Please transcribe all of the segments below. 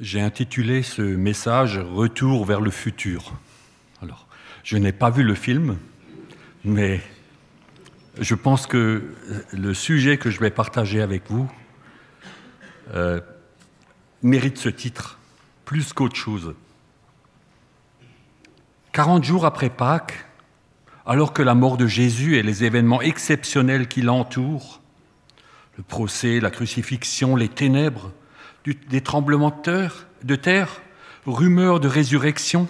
J'ai intitulé ce message Retour vers le futur. Alors, je n'ai pas vu le film, mais je pense que le sujet que je vais partager avec vous euh, mérite ce titre, plus qu'autre chose. 40 jours après Pâques, alors que la mort de Jésus et les événements exceptionnels qui l'entourent, le procès, la crucifixion, les ténèbres, des tremblements de terre, rumeurs de résurrection,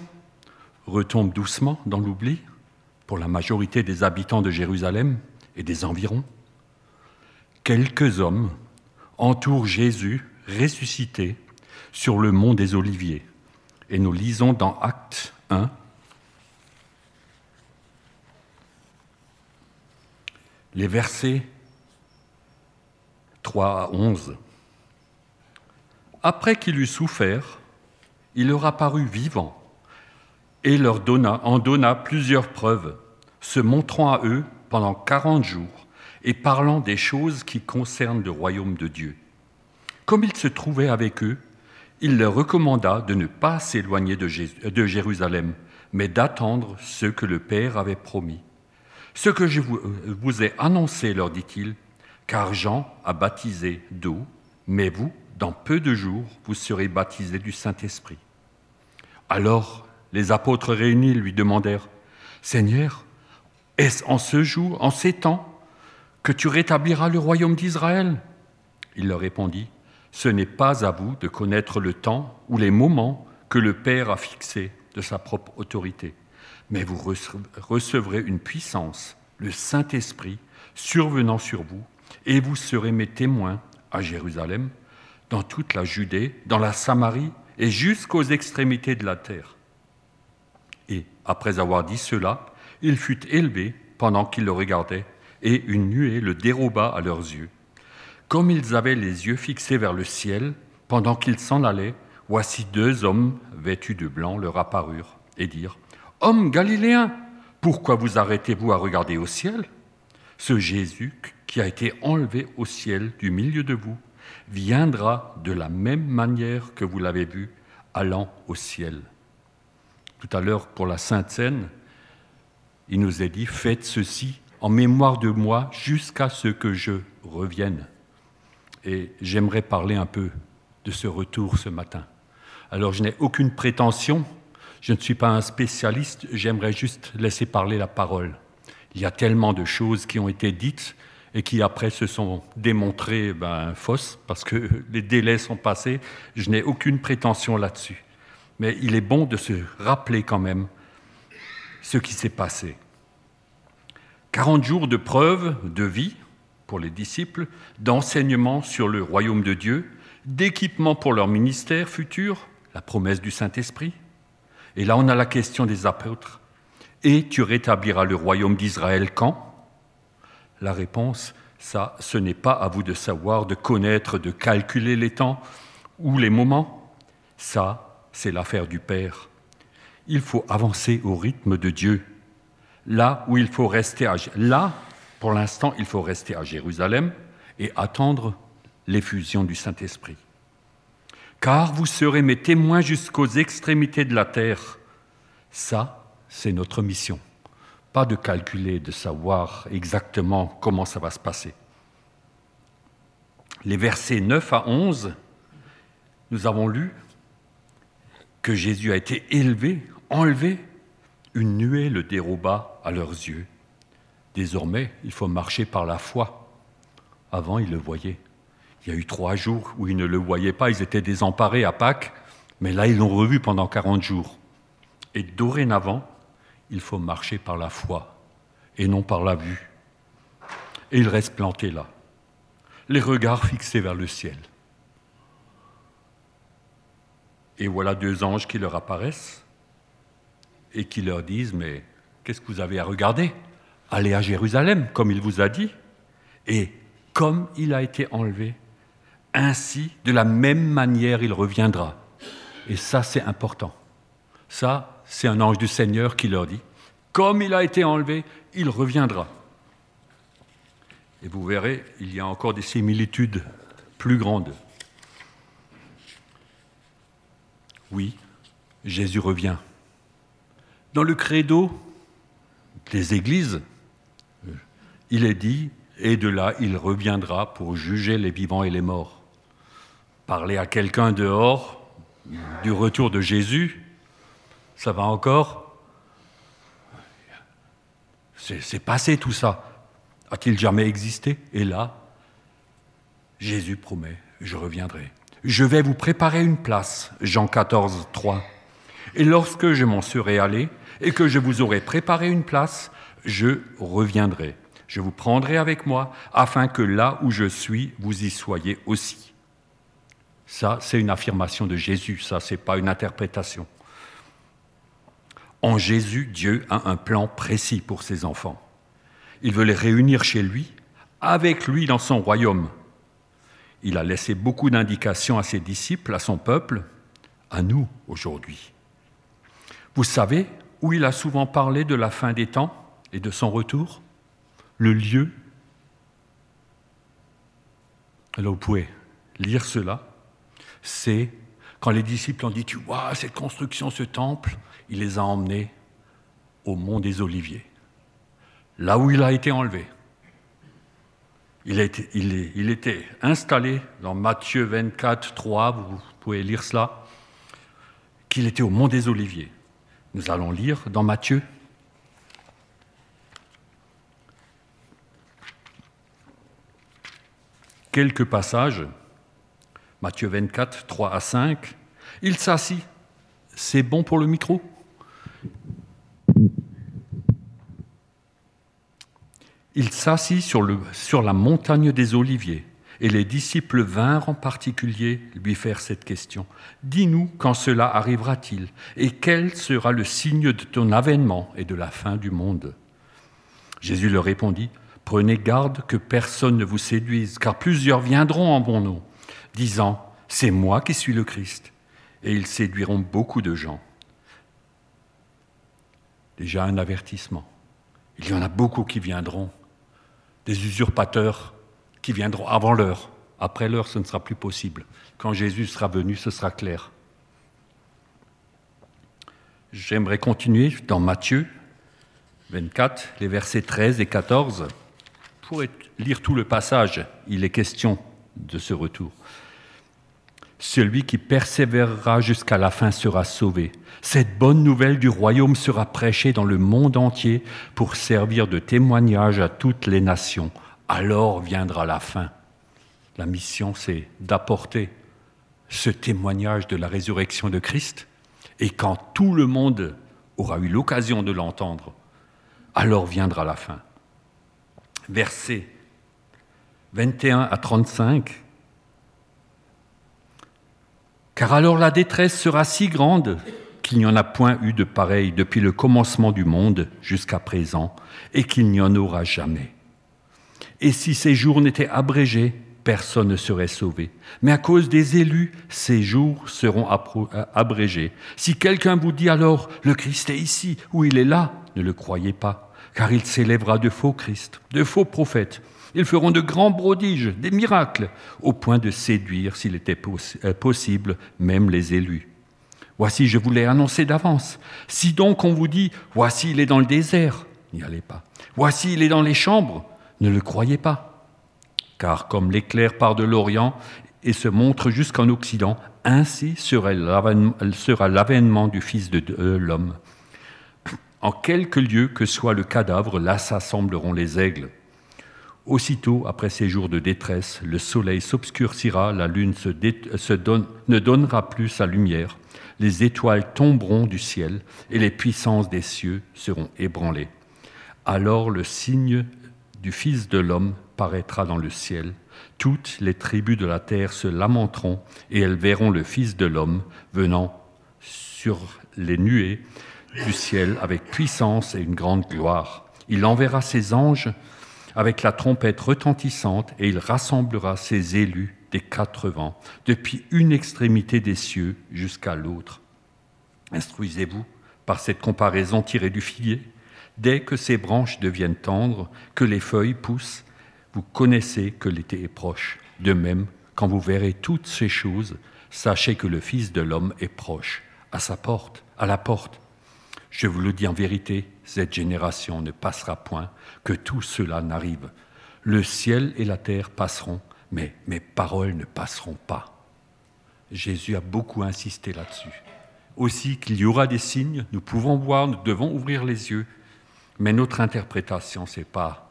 retombent doucement dans l'oubli pour la majorité des habitants de Jérusalem et des environs. Quelques hommes entourent Jésus ressuscité sur le mont des Oliviers. Et nous lisons dans Acte 1, les versets 3 à 11. Après qu'il eut souffert, il leur apparut vivant et leur donna, en donna plusieurs preuves, se montrant à eux pendant quarante jours et parlant des choses qui concernent le royaume de Dieu. Comme il se trouvait avec eux, il leur recommanda de ne pas s'éloigner de, Jérusalem, mais d'attendre ce que le Père avait promis. Ce que je vous ai annoncé, leur dit-il, car Jean a baptisé d'eau, mais vous, dans peu de jours, vous serez baptisés du Saint-Esprit. Alors les apôtres réunis lui demandèrent, Seigneur, est-ce en ce jour, en ces temps, que tu rétabliras le royaume d'Israël? Il leur répondit, Ce n'est pas à vous de connaître le temps ou les moments que le Père a fixés de sa propre autorité, mais vous recevrez une puissance, le Saint-Esprit, survenant sur vous, et vous serez mes témoins à Jérusalem, dans toute la Judée, dans la Samarie et jusqu'aux extrémités de la terre. Et après avoir dit cela, il fut élevé pendant qu'ils le regardaient, et une nuée le déroba à leurs yeux. Comme ils avaient les yeux fixés vers le ciel, pendant qu'ils s'en allaient, voici deux hommes vêtus de blanc leur apparurent et dirent Hommes galiléens, pourquoi vous arrêtez-vous à regarder au ciel? Ce Jésus qui a été enlevé au ciel du milieu de vous viendra de la même manière que vous l'avez vu allant au ciel. Tout à l'heure, pour la Sainte Seine, il nous est dit, faites ceci en mémoire de moi jusqu'à ce que je revienne. Et j'aimerais parler un peu de ce retour ce matin. Alors je n'ai aucune prétention, je ne suis pas un spécialiste, j'aimerais juste laisser parler la parole. Il y a tellement de choses qui ont été dites et qui après se sont démontrées ben, fausses parce que les délais sont passés. Je n'ai aucune prétention là-dessus. Mais il est bon de se rappeler quand même ce qui s'est passé. 40 jours de preuve de vie pour les disciples, d'enseignement sur le royaume de Dieu, d'équipement pour leur ministère futur, la promesse du Saint-Esprit. Et là, on a la question des apôtres. Et tu rétabliras le royaume d'Israël quand? La réponse, ça, ce n'est pas à vous de savoir, de connaître, de calculer les temps ou les moments. Ça, c'est l'affaire du Père. Il faut avancer au rythme de Dieu. Là où il faut rester là, pour l'instant, il faut rester à Jérusalem et attendre l'effusion du Saint-Esprit. Car vous serez mes témoins jusqu'aux extrémités de la terre. Ça, c'est notre mission pas de calculer, de savoir exactement comment ça va se passer. Les versets 9 à 11, nous avons lu que Jésus a été élevé, enlevé, une nuée le déroba à leurs yeux. Désormais, il faut marcher par la foi. Avant, ils le voyaient. Il y a eu trois jours où ils ne le voyaient pas, ils étaient désemparés à Pâques, mais là, ils l'ont revu pendant 40 jours. Et dorénavant, il faut marcher par la foi et non par la vue. Et il reste planté là, les regards fixés vers le ciel. Et voilà deux anges qui leur apparaissent et qui leur disent, mais qu'est-ce que vous avez à regarder? Allez à Jérusalem, comme il vous a dit. Et comme il a été enlevé, ainsi, de la même manière, il reviendra. Et ça, c'est important. Ça, c'est un ange du Seigneur qui leur dit, comme il a été enlevé, il reviendra. Et vous verrez, il y a encore des similitudes plus grandes. Oui, Jésus revient. Dans le credo des églises, il est dit, et de là il reviendra pour juger les vivants et les morts. Parler à quelqu'un dehors du retour de Jésus, ça va encore? C'est passé tout ça. A-t-il jamais existé? Et là, Jésus promet, je reviendrai. Je vais vous préparer une place, Jean 14, 3. Et lorsque je m'en serai allé et que je vous aurai préparé une place, je reviendrai. Je vous prendrai avec moi afin que là où je suis, vous y soyez aussi. Ça, c'est une affirmation de Jésus, ça, c'est pas une interprétation. En Jésus, Dieu a un plan précis pour ses enfants. Il veut les réunir chez lui, avec lui dans son royaume. Il a laissé beaucoup d'indications à ses disciples, à son peuple, à nous aujourd'hui. Vous savez où il a souvent parlé de la fin des temps et de son retour? Le lieu? Alors vous pouvez lire cela. C'est quand les disciples ont dit Tu vois, cette construction, ce temple, il les a emmenés au mont des Oliviers, là où il a été enlevé. Il, il était installé dans Matthieu 24, 3, vous pouvez lire cela, qu'il était au mont des Oliviers. Nous allons lire dans Matthieu. Quelques passages, Matthieu 24, 3 à 5. Il s'assit. C'est bon pour le micro? Il s'assit sur, sur la montagne des Oliviers. Et les disciples vinrent en particulier lui faire cette question. Dis-nous quand cela arrivera-t-il et quel sera le signe de ton avènement et de la fin du monde? Jésus leur répondit, Prenez garde que personne ne vous séduise, car plusieurs viendront en mon nom, disant, C'est moi qui suis le Christ, et ils séduiront beaucoup de gens. Déjà un avertissement. Il y en a beaucoup qui viendront, des usurpateurs qui viendront avant l'heure. Après l'heure, ce ne sera plus possible. Quand Jésus sera venu, ce sera clair. J'aimerais continuer dans Matthieu 24, les versets 13 et 14. Pour lire tout le passage, il est question de ce retour. Celui qui persévérera jusqu'à la fin sera sauvé. Cette bonne nouvelle du royaume sera prêchée dans le monde entier pour servir de témoignage à toutes les nations alors viendra la fin. La mission, c'est d'apporter ce témoignage de la résurrection de Christ, et quand tout le monde aura eu l'occasion de l'entendre, alors viendra la fin. Versets 21 à 35. Car alors la détresse sera si grande qu'il n'y en a point eu de pareil depuis le commencement du monde jusqu'à présent, et qu'il n'y en aura jamais. Et si ces jours n'étaient abrégés, personne ne serait sauvé. Mais à cause des élus, ces jours seront euh, abrégés. Si quelqu'un vous dit alors, le Christ est ici ou il est là, ne le croyez pas, car il s'élèvera de faux Christ, de faux prophètes. Ils feront de grands prodiges, des miracles, au point de séduire, s'il était euh, possible, même les élus. Voici, je vous l'ai annoncé d'avance. Si donc on vous dit, voici, il est dans le désert, n'y allez pas. Voici, il est dans les chambres, ne le croyez pas, car comme l'éclair part de l'Orient et se montre jusqu'en Occident, ainsi sera l'avènement du Fils de l'homme. En quelque lieu que soit le cadavre, là s'assembleront les aigles. Aussitôt, après ces jours de détresse, le soleil s'obscurcira, la lune ne donnera plus sa lumière, les étoiles tomberont du ciel et les puissances des cieux seront ébranlées. Alors le signe du Fils de l'homme paraîtra dans le ciel. Toutes les tribus de la terre se lamenteront et elles verront le Fils de l'homme venant sur les nuées du ciel avec puissance et une grande gloire. Il enverra ses anges avec la trompette retentissante et il rassemblera ses élus des quatre vents, depuis une extrémité des cieux jusqu'à l'autre. Instruisez-vous par cette comparaison tirée du figuier. Dès que ces branches deviennent tendres, que les feuilles poussent, vous connaissez que l'été est proche. De même, quand vous verrez toutes ces choses, Sachez que le Fils de l'homme est proche, à sa porte, à la porte. Je vous le dis en vérité, cette génération ne passera point, que tout cela n'arrive. Le ciel et la terre passeront, mais mes paroles ne passeront pas. Jésus a beaucoup insisté là-dessus. Aussi qu'il y aura des signes, nous pouvons voir, nous devons ouvrir les yeux, mais notre interprétation, c'est pas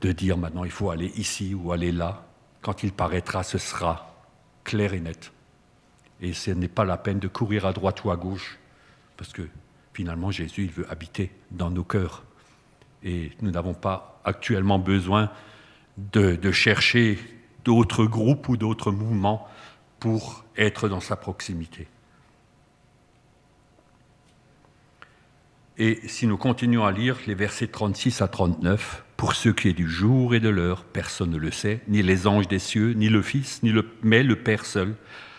de dire maintenant il faut aller ici ou aller là. Quand il paraîtra, ce sera clair et net. Et ce n'est pas la peine de courir à droite ou à gauche, parce que finalement Jésus, il veut habiter dans nos cœurs. Et nous n'avons pas actuellement besoin de, chercher d'autres groupes ou d'autres mouvements pour être dans sa proximité. Et si nous continuons à lire les versets 36 à 39, pour ce qui est du jour et de l'heure, personne ne le sait, ni les anges des cieux, ni le Fils, ni le, mais le Père seul,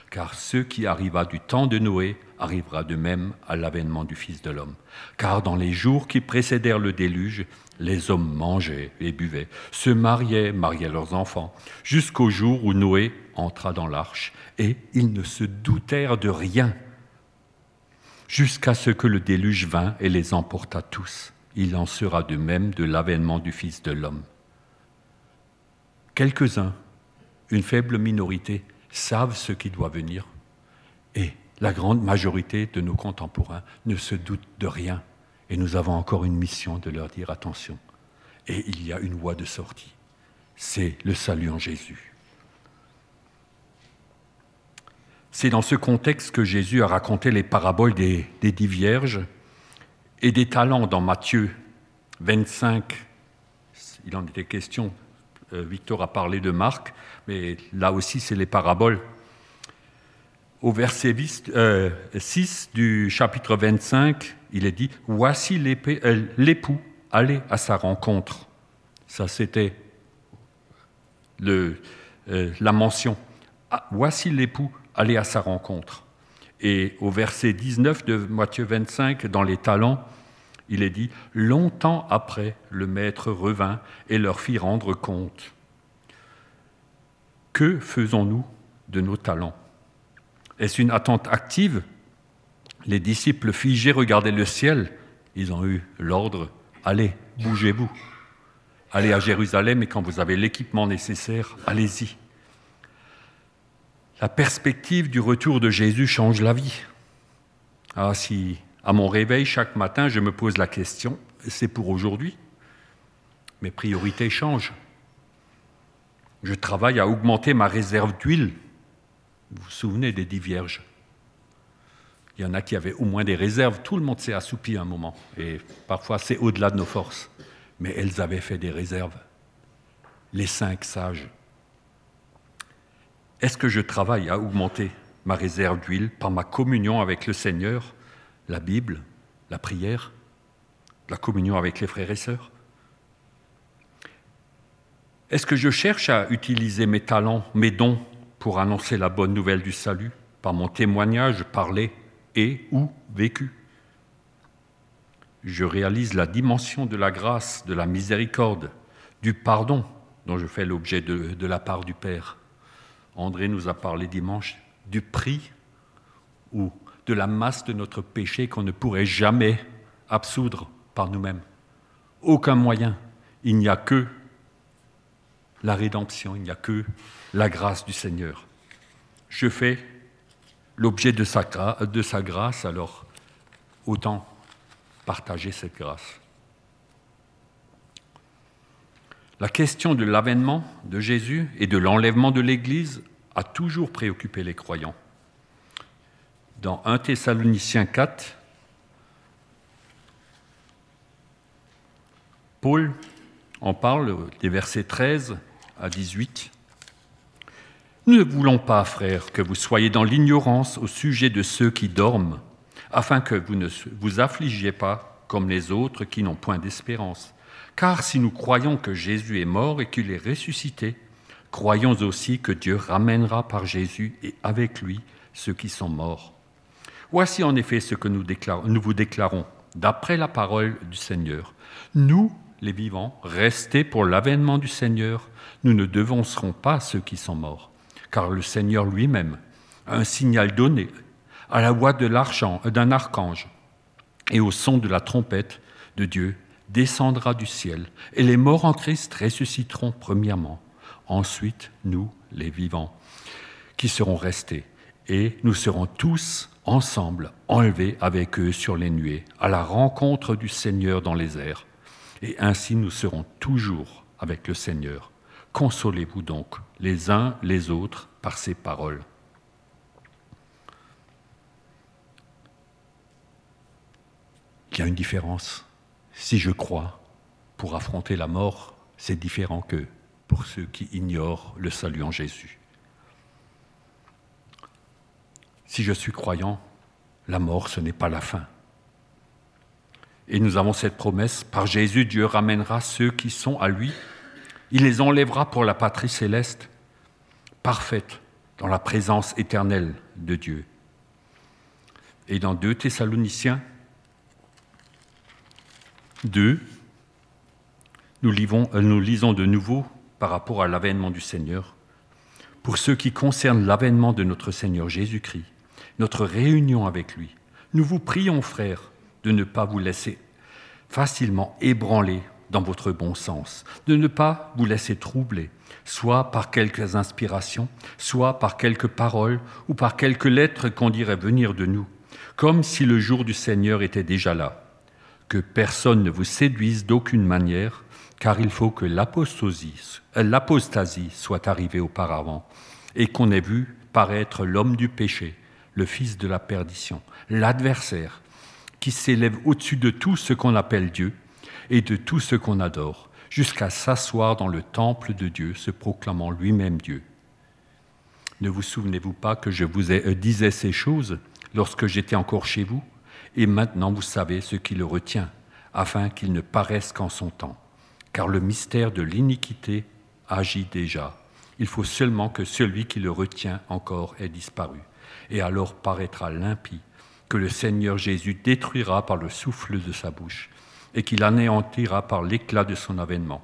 car ce qui arriva du temps de Noé arrivera de même à l'avènement du Fils de l'homme. Car dans les jours qui précédèrent le déluge, les hommes mangeaient et buvaient, se mariaient, mariaient leurs enfants, jusqu'au jour où Noé entra dans l'arche, et ils ne se doutèrent de rien, jusqu'à ce que le déluge vint et les emporta tous. Il en sera de même de l'avènement du Fils de l'homme. Quelques-uns, une faible minorité, savent ce qui doit venir. Et la grande majorité de nos contemporains ne se doutent de rien. Et nous avons encore une mission de leur dire attention. Et il y a une voie de sortie. C'est le salut en Jésus. C'est dans ce contexte que Jésus a raconté les paraboles des, dix vierges et des talents dans Matthieu 25. Il en était question, euh, Victor a parlé de Marc, mais là aussi c'est les paraboles. Au verset 6 euh, du chapitre 25, il est dit, Voici euh, l'époux, allez à sa rencontre. Ça c'était la mention. Ah, voici l'époux, allez à sa rencontre. Et au verset 19 de Matthieu 25, dans les talents, il est dit, Longtemps après, le maître revint et leur fit rendre compte. Que faisons-nous de nos talents? Est-ce une attente active? Les disciples figés regardaient le ciel. Ils ont eu l'ordre, allez, bougez-vous. Allez à Jérusalem et quand vous avez l'équipement nécessaire, allez-y. La perspective du retour de Jésus change la vie. Ah, si à mon réveil chaque matin, je me pose la question, c'est pour aujourd'hui? Mes priorités changent. Je travaille à augmenter ma réserve d'huile. Vous vous souvenez des dix vierges? Il y en a qui avaient au moins des réserves. Tout le monde s'est assoupi un moment. Et parfois, c'est au-delà de nos forces. Mais elles avaient fait des réserves. Les cinq sages. Est-ce que je travaille à augmenter ma réserve d'huile par ma communion avec le Seigneur, la Bible, la prière, la communion avec les frères et sœurs? Est-ce que je cherche à utiliser mes talents, mes dons pour annoncer la bonne nouvelle du salut par mon témoignage parlé et ou vécu Je réalise la dimension de la grâce, de la miséricorde, du pardon dont je fais l'objet de, de la part du Père André nous a parlé dimanche du prix ou de la masse de notre péché qu'on ne pourrait jamais absoudre par nous-mêmes. Aucun moyen. Il n'y a que la rédemption, il n'y a que la grâce du Seigneur. Je fais l'objet de sa, grâce, alors autant partager cette grâce. La question de l'avènement de Jésus et de l'enlèvement de l'Église a toujours préoccupé les croyants. Dans 1 Thessaloniciens 4, Paul en parle des versets 13 à 18. Nous ne voulons pas, frères, que vous soyez dans l'ignorance au sujet de ceux qui dorment, afin que vous ne vous affligiez pas comme les autres qui n'ont point d'espérance. Car si nous croyons que Jésus est mort et qu'il est ressuscité, croyons aussi que Dieu ramènera par Jésus et avec lui ceux qui sont morts. Voici en effet ce que nous, nous vous déclarons, d'après la parole du Seigneur. Nous, les vivants, restés pour l'avènement du Seigneur, nous ne devancerons pas ceux qui sont morts, car le Seigneur lui-même un signal donné, à la voix d'un archange et au son de la trompette de Dieu descendra du ciel, et les morts en Christ ressusciteront premièrement. Ensuite, nous, les vivants, qui serons restés, et nous serons tous ensemble enlevés avec eux sur les nuées, à la rencontre du Seigneur dans les airs. Et ainsi nous serons toujours avec le Seigneur. Consolez-vous donc les uns les autres par ces paroles. Il y a une différence. Si je crois, pour affronter la mort, c'est différent que pour ceux qui ignorent le salut en Jésus. Si je suis croyant, la mort, ce n'est pas la fin. Et nous avons cette promesse, par Jésus, Dieu ramènera ceux qui sont à lui. Il les enlèvera pour la patrie céleste, parfaite, dans la présence éternelle de Dieu. Et dans 2 Thessaloniciens 2, nous, euh, nous lisons de nouveau par rapport à l'avènement du Seigneur. Pour ce qui concerne l'avènement de notre Seigneur Jésus-Christ, notre réunion avec lui. Nous vous prions, frères, de ne pas vous laisser facilement ébranler dans votre bon sens, de ne pas vous laisser troubler, soit par quelques inspirations, soit par quelques paroles ou par quelques lettres qu'on dirait venir de nous, comme si le jour du Seigneur était déjà là. Que personne ne vous séduise d'aucune manière, car il faut que l'apostasie soit arrivée auparavant, et qu'on ait vu paraître l'homme du péché, le fils de la perdition, l'adversaire, qui s'élève au-dessus de tout ce qu'on appelle Dieu et de tout ce qu'on adore, jusqu'à s'asseoir dans le temple de Dieu, se proclamant lui-même Dieu. Ne vous souvenez-vous pas que je vous euh, disais ces choses lorsque j'étais encore chez vous? Et maintenant vous savez ce qui le retient, afin qu'il ne paraisse qu'en son temps. Car le mystère de l'iniquité agit déjà. Il faut seulement que celui qui le retient encore ait disparu et alors paraîtra l'impie, que le Seigneur Jésus détruira par le souffle de sa bouche, et qu'il anéantira par l'éclat de son avènement.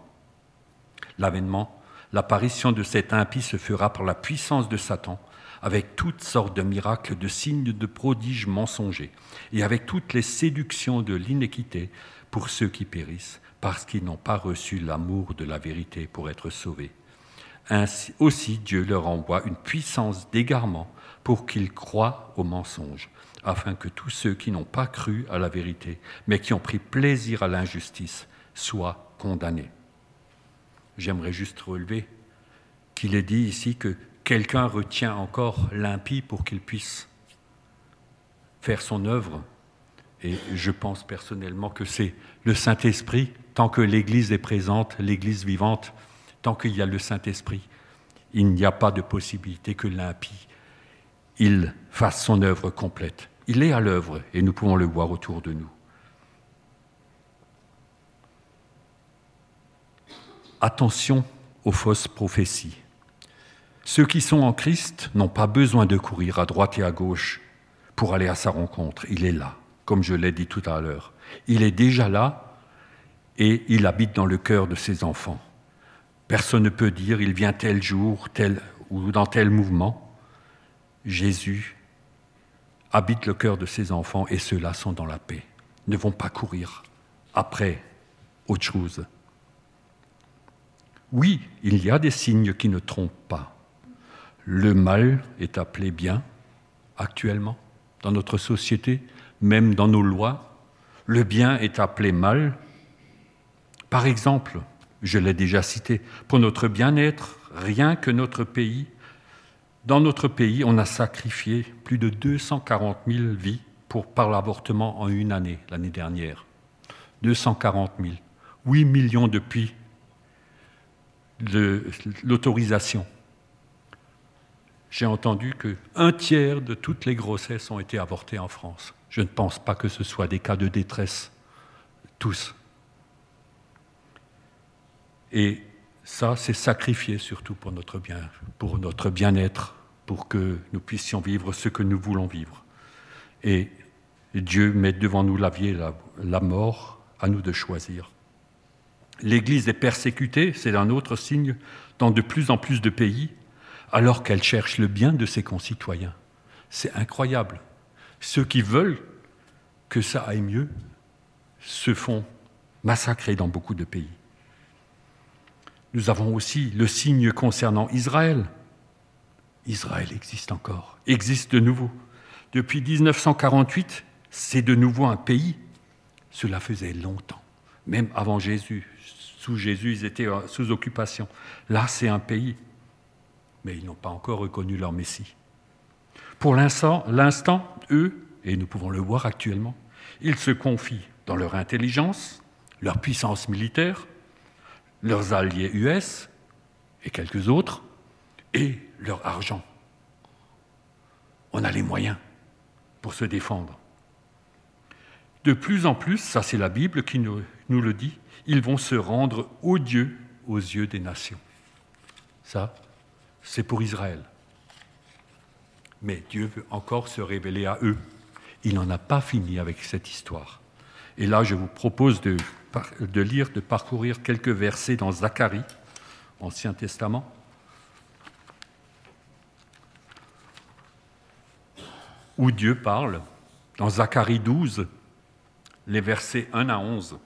L'avènement, l'apparition de cet impie se fera par la puissance de Satan, avec toutes sortes de miracles, de signes, de prodiges mensongers, et avec toutes les séductions de l'inéquité pour ceux qui périssent, parce qu'ils n'ont pas reçu l'amour de la vérité pour être sauvés. Ainsi aussi Dieu leur envoie une puissance d'égarement pour qu'ils croient au mensonge, afin que tous ceux qui n'ont pas cru à la vérité, mais qui ont pris plaisir à l'injustice, soient condamnés. J'aimerais juste relever qu'il est dit ici que quelqu'un retient encore l'impie pour qu'il puisse faire son œuvre. Et je pense personnellement que c'est le Saint-Esprit, tant que l'Église est présente, l'Église vivante, tant qu'il y a le Saint-Esprit, il n'y a pas de possibilité que l'impie fasse son œuvre complète. Il est à l'œuvre et nous pouvons le voir autour de nous. Attention aux fausses prophéties. Ceux qui sont en Christ n'ont pas besoin de courir à droite et à gauche pour aller à sa rencontre. Il est là, comme je l'ai dit tout à l'heure. Il est déjà là et il habite dans le cœur de ses enfants. Personne ne peut dire il vient tel jour, tel ou dans tel mouvement. Jésus habite le cœur de ses enfants et ceux-là sont dans la paix, ne vont pas courir après autre chose. Oui, il y a des signes qui ne trompent pas. Le mal est appelé bien actuellement dans notre société, même dans nos lois. Le bien est appelé mal. Par exemple, je l'ai déjà cité, pour notre bien-être, rien que notre pays dans notre pays, on a sacrifié plus de 240 000 vies pour, par l'avortement en une année, l'année dernière. 240 000. 8 millions depuis l'autorisation. J'ai entendu que un tiers de toutes les grossesses ont été avortées en France. Je ne pense pas que ce soit des cas de détresse, tous. Et ça, c'est sacrifié surtout pour notre bien, pour notre bien-être, pour que nous puissions vivre ce que nous voulons vivre. Et Dieu met devant nous la vie et la mort, à nous de choisir. L'Église est persécutée, c'est un autre signe, dans de plus en plus de pays, alors qu'elle cherche le bien de ses concitoyens. C'est incroyable. Ceux qui veulent que ça aille mieux se font massacrer dans beaucoup de pays. Nous avons aussi le signe concernant Israël. Israël existe encore, existe de nouveau. Depuis 1948, c'est de nouveau un pays. Cela faisait longtemps, même avant Jésus. Sous Jésus, ils étaient sous occupation. Là, c'est un pays. Mais ils n'ont pas encore reconnu leur Messie. Pour l'instant, eux, et nous pouvons le voir actuellement, ils se confient dans leur intelligence, leur puissance militaire, leurs alliés US et quelques autres, et leur argent. On a les moyens pour se défendre. De plus en plus, ça c'est la Bible qui nous, nous, le dit, ils vont se rendre odieux aux yeux des nations. Ça, c'est pour Israël. Mais Dieu veut encore se révéler à eux. Il n'en a pas fini avec cette histoire. Et là, je vous propose de, de lire, de parcourir quelques versets dans Zacharie, Ancien Testament. où Dieu parle, dans Zacharie 12, les versets 1 à 11.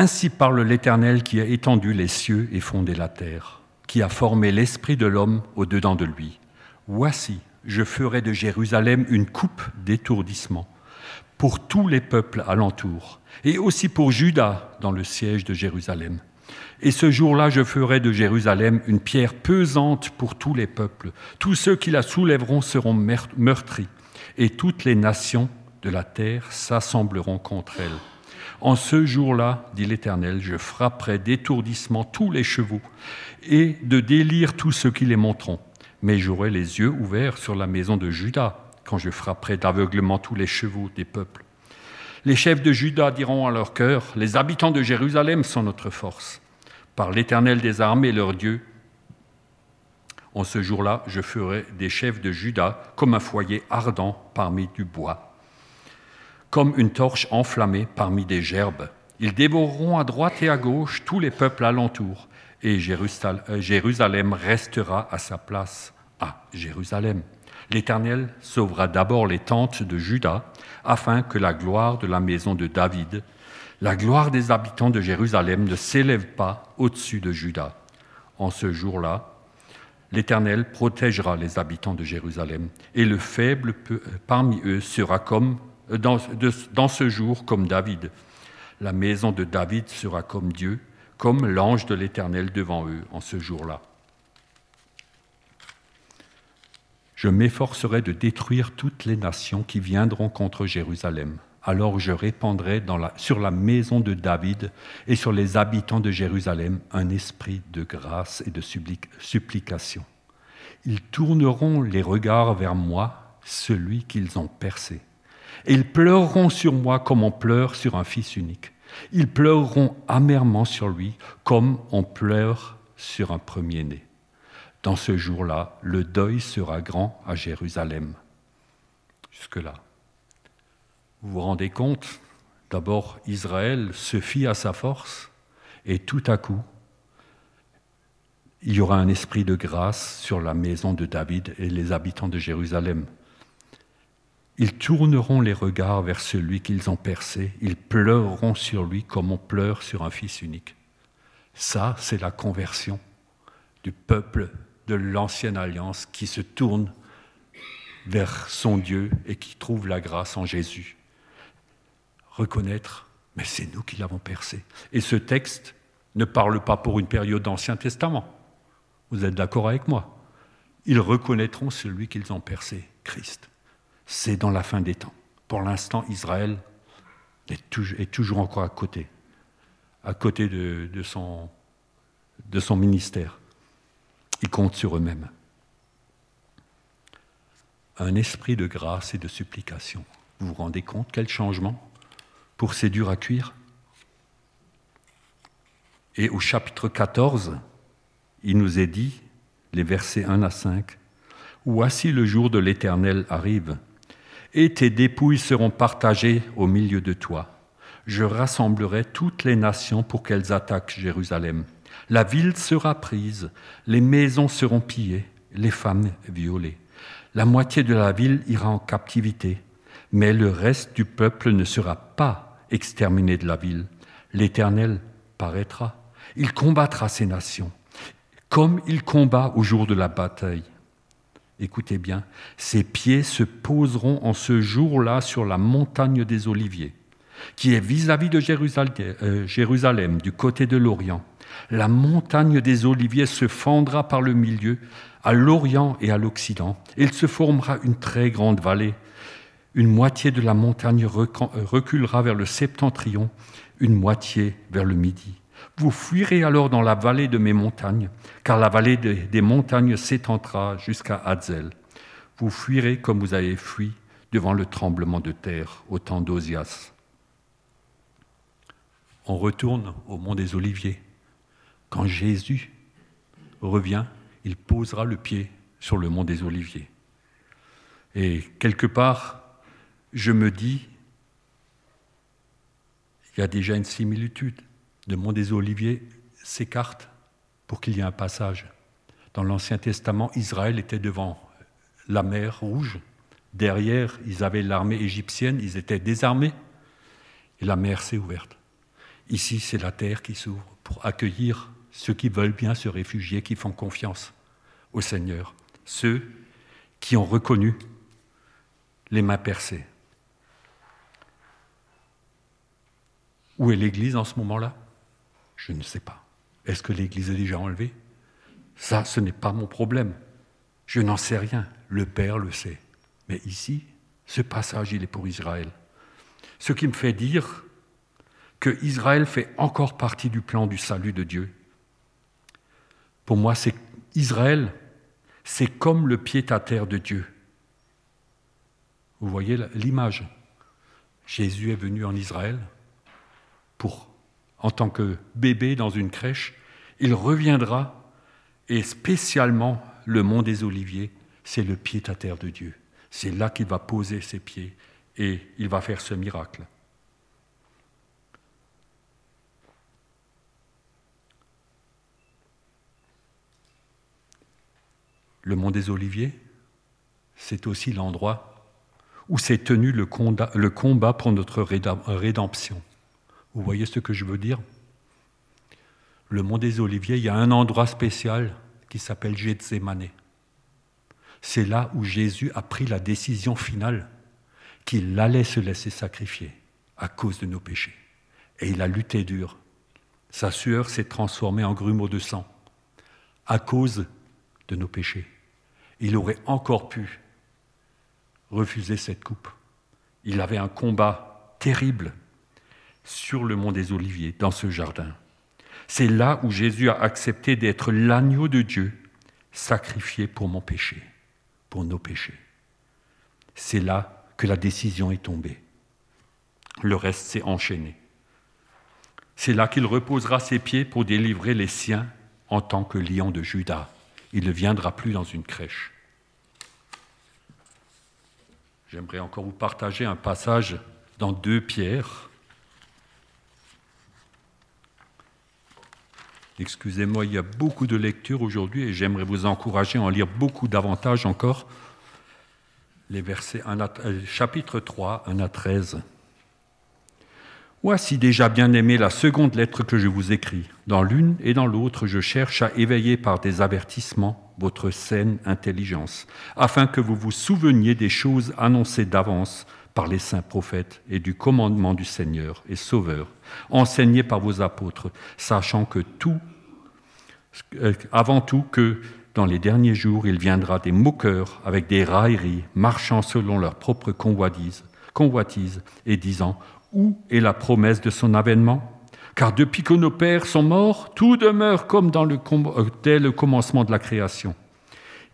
Ainsi parle l'Éternel qui a étendu les cieux et fondé la terre, qui a formé l'esprit de l'homme au-dedans de lui. Voici, je ferai de Jérusalem une coupe d'étourdissement pour tous les peuples alentours, et aussi pour Judas dans le siège de Jérusalem. Et ce jour-là, je ferai de Jérusalem une pierre pesante pour tous les peuples. Tous ceux qui la soulèveront seront meurtris, et toutes les nations de la terre s'assembleront contre elle. En ce jour-là, dit l'Éternel, je frapperai d'étourdissement tous les chevaux, et de délire tous ceux qui les monteront mais j'aurai les yeux ouverts sur la maison de Judas quand je frapperai d'aveuglement tous les chevaux des peuples. Les chefs de Judas diront à leur cœur, les habitants de Jérusalem sont notre force. Par l'Éternel des armées, leur Dieu, en ce jour-là, je ferai des chefs de Judas comme un foyer ardent parmi du bois, comme une torche enflammée parmi des gerbes. Ils dévoreront à droite et à gauche tous les peuples alentours et euh, Jérusalem restera à sa place à Jérusalem. L'Éternel sauvera d'abord les tentes de Juda, afin que la gloire de la maison de David, la gloire des habitants de Jérusalem ne s'élève pas au-dessus de Juda. En ce jour-là, l'Éternel protégera les habitants de Jérusalem, et le faible parmi eux sera comme dans, ce jour comme David. La maison de David sera comme Dieu, comme l'ange de l'Éternel devant eux en ce jour-là. Je m'efforcerai de détruire toutes les nations qui viendront contre Jérusalem. Alors je répandrai sur la maison de David et sur les habitants de Jérusalem un esprit de grâce et de supplication. Ils tourneront les regards vers moi, celui qu'ils ont percé. Et ils pleureront sur moi comme on pleure sur un fils unique. Ils pleureront amèrement sur lui comme on pleure sur un premier-né. Dans ce jour-là, le deuil sera grand à Jérusalem. Jusque-là. Vous vous rendez compte? D'abord, Israël se fie à sa force et tout à coup, il y aura un esprit de grâce sur la maison de David et les habitants de Jérusalem. Ils tourneront les regards vers celui qu'ils ont percé, ils pleureront sur lui comme on pleure sur un fils unique. Ça, c'est la conversion du peuple de l'ancienne alliance qui se tourne vers son Dieu et qui trouve la grâce en Jésus. Reconnaître, mais c'est nous qui l'avons percé. Et ce texte ne parle pas pour une période d'Ancien Testament. Vous êtes d'accord avec moi? Ils reconnaîtront celui qu'ils ont percé, Christ c'est dans la fin des temps. Pour l'instant, Israël est toujours, encore à côté, à côté de, son, ministère. Ils comptent sur eux-mêmes. Un esprit de grâce et de supplication. Vous vous rendez compte quel changement pour ces durs à cuire? Et au chapitre 14, il nous est dit, les versets 1 à 5, Voici le jour de l'Éternel arrive, et tes dépouilles seront partagées au milieu de toi. Je rassemblerai toutes les nations pour qu'elles attaquent Jérusalem. La ville sera prise, les maisons seront pillées, les femmes violées. La moitié de la ville ira en captivité, mais le reste du peuple ne sera pas exterminé de la ville. L'Éternel paraîtra, il combattra ces nations, comme il combat au jour de la bataille. Écoutez bien, ses pieds se poseront en ce jour-là sur la montagne des Oliviers, qui est vis-à-vis de euh, Jérusalem, du côté de l'Orient. La montagne des Oliviers se fendra par le milieu, à l'Orient et à l'Occident. Il se formera une très grande vallée. Une moitié de la montagne reculera vers le septentrion, une moitié vers le midi. Vous fuirez alors dans la vallée de mes montagnes, car la vallée des montagnes s'étendra jusqu'à Hazel. Vous fuirez comme vous avez fui devant le tremblement de terre au temps d'Osias. On retourne au mont des Oliviers. Quand Jésus revient, il posera le pied sur le mont des Oliviers. Et quelque part, je me dis, il y a déjà une similitude le mont des Oliviers s'écarte pour qu'il y ait un passage. Dans l'Ancien Testament, Israël était devant la mer Rouge. Derrière, ils avaient l'armée égyptienne, ils étaient désarmés, et la mer s'est ouverte. Ici, c'est la terre qui s'ouvre pour accueillir ceux qui veulent bien se réfugier, qui font confiance au Seigneur, ceux qui ont reconnu les mains percées. Où est l'Église en ce moment-là? Je ne sais pas. Est-ce que l'Église est déjà enlevée Ça, ce n'est pas mon problème. Je n'en sais rien. Le Père le sait. Mais ici, ce passage, il est pour Israël. Ce qui me fait dire que Israël fait encore partie du plan du salut de Dieu. Pour moi, c'est Israël, c'est comme le pied à terre de Dieu. Vous voyez l'image. Jésus est venu en Israël pour en tant que bébé dans une crèche, il reviendra et spécialement le mont des Oliviers, c'est le pied à terre de Dieu. C'est là qu'il va poser ses pieds et il va faire ce miracle. Le mont des Oliviers, c'est aussi l'endroit où s'est tenu le combat pour notre rédemption. Vous voyez ce que je veux dire? Le mont des Oliviers, il y a un endroit spécial qui s'appelle Gethsemane. C'est là où Jésus a pris la décision finale qu'il allait se laisser sacrifier à cause de nos péchés. Et il a lutté dur. Sa sueur s'est transformée en grumeaux de sang à cause de nos péchés. Il aurait encore pu refuser cette coupe. Il avait un combat terrible sur le mont des Oliviers, dans ce jardin. C'est là où Jésus a accepté d'être l'agneau de Dieu, sacrifié pour mon péché, pour nos péchés. C'est là que la décision est tombée. Le reste s'est enchaîné. C'est là qu'il reposera ses pieds pour délivrer les siens en tant que lion de Judas. Il ne viendra plus dans une crèche. J'aimerais encore vous partager un passage dans deux pierres Excusez-moi, il y a beaucoup de lectures aujourd'hui et j'aimerais vous encourager à en lire beaucoup davantage encore. Les versets 1 euh, chapitre 3, 1 à 13. Voici déjà bien aimé la seconde lettre que je vous écris. Dans l'une et dans l'autre, je cherche à éveiller par des avertissements votre saine intelligence, afin que vous vous souveniez des choses annoncées d'avance par les saints prophètes et du commandement du Seigneur et Sauveur, enseigné par vos apôtres, sachant que tout, euh, avant tout que dans les derniers jours, il viendra des moqueurs avec des railleries, marchant selon leur propre convoitise, et disant Où est la promesse de son avènement? Car depuis que nos pères sont morts, tout demeure comme dans euh, dès le commencement de la création.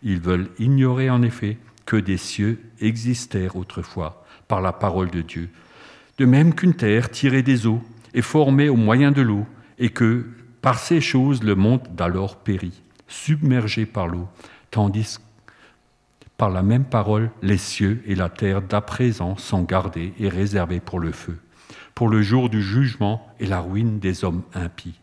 Ils veulent ignorer en effet que des cieux existèrent autrefois par la parole de Dieu. De même qu'une terre tirée des eaux est formée au moyen de l'eau, et que par ces choses le monde d'alors périt, submergé par l'eau, tandis Par la même parole, les cieux et la terre d'à présent sont gardés et réservés pour le feu, pour le jour du jugement et la ruine des hommes impies.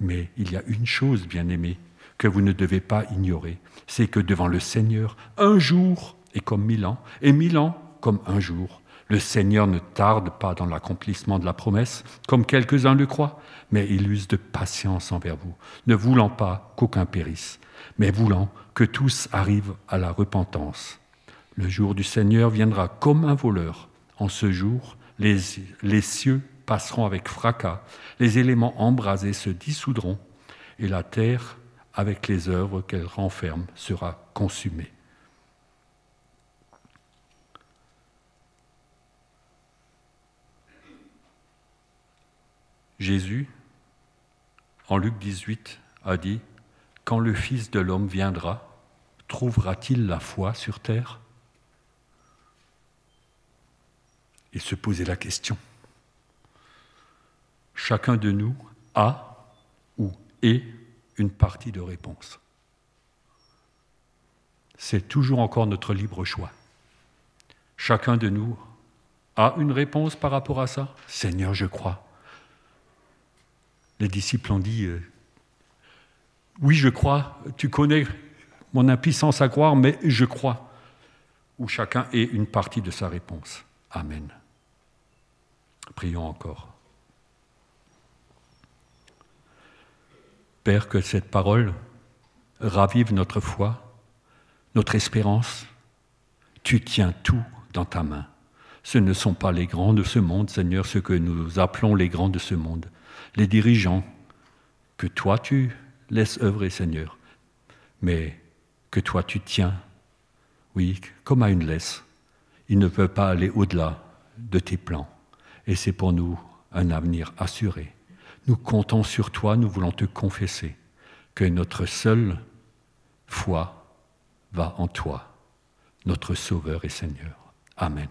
Mais il y a une chose, bien-aimés, que vous ne devez pas ignorer, c'est que devant le Seigneur, un jour est comme mille ans, et mille ans comme un jour. Le Seigneur ne tarde pas dans l'accomplissement de la promesse, comme quelques-uns le croient, mais il use de patience envers vous, ne voulant pas qu'aucun périsse, mais voulant que tous arrivent à la repentance. Le jour du Seigneur viendra comme un voleur. En ce jour, les, les cieux passeront avec fracas, les éléments embrasés se dissoudront, et la terre, avec les œuvres qu'elle renferme, sera consumée. Jésus, en Luc 18, a dit, Quand le Fils de l'homme viendra, trouvera-t-il la foi sur terre? Et se poser la question. Chacun de nous a ou est une partie de réponse. C'est toujours encore notre libre choix. Chacun de nous a une réponse par rapport à ça? Seigneur, je crois. Les disciples ont dit, euh, oui, je crois, tu connais mon impuissance à croire, mais je crois. Où chacun ait une partie de sa réponse. Amen. Prions encore. Père, que cette parole ravive notre foi, notre espérance. Tu tiens tout dans ta main. Ce ne sont pas les grands de ce monde, Seigneur, ce que nous appelons les grands de ce monde les dirigeants, que toi tu laisses œuvrer, Seigneur, mais que toi tu tiens, oui, comme à une laisse. Il ne peut pas aller au-delà de tes plans. Et c'est pour nous un avenir assuré. Nous comptons sur toi, nous voulons te confesser que notre seule foi va en toi, notre Sauveur et Seigneur. Amen.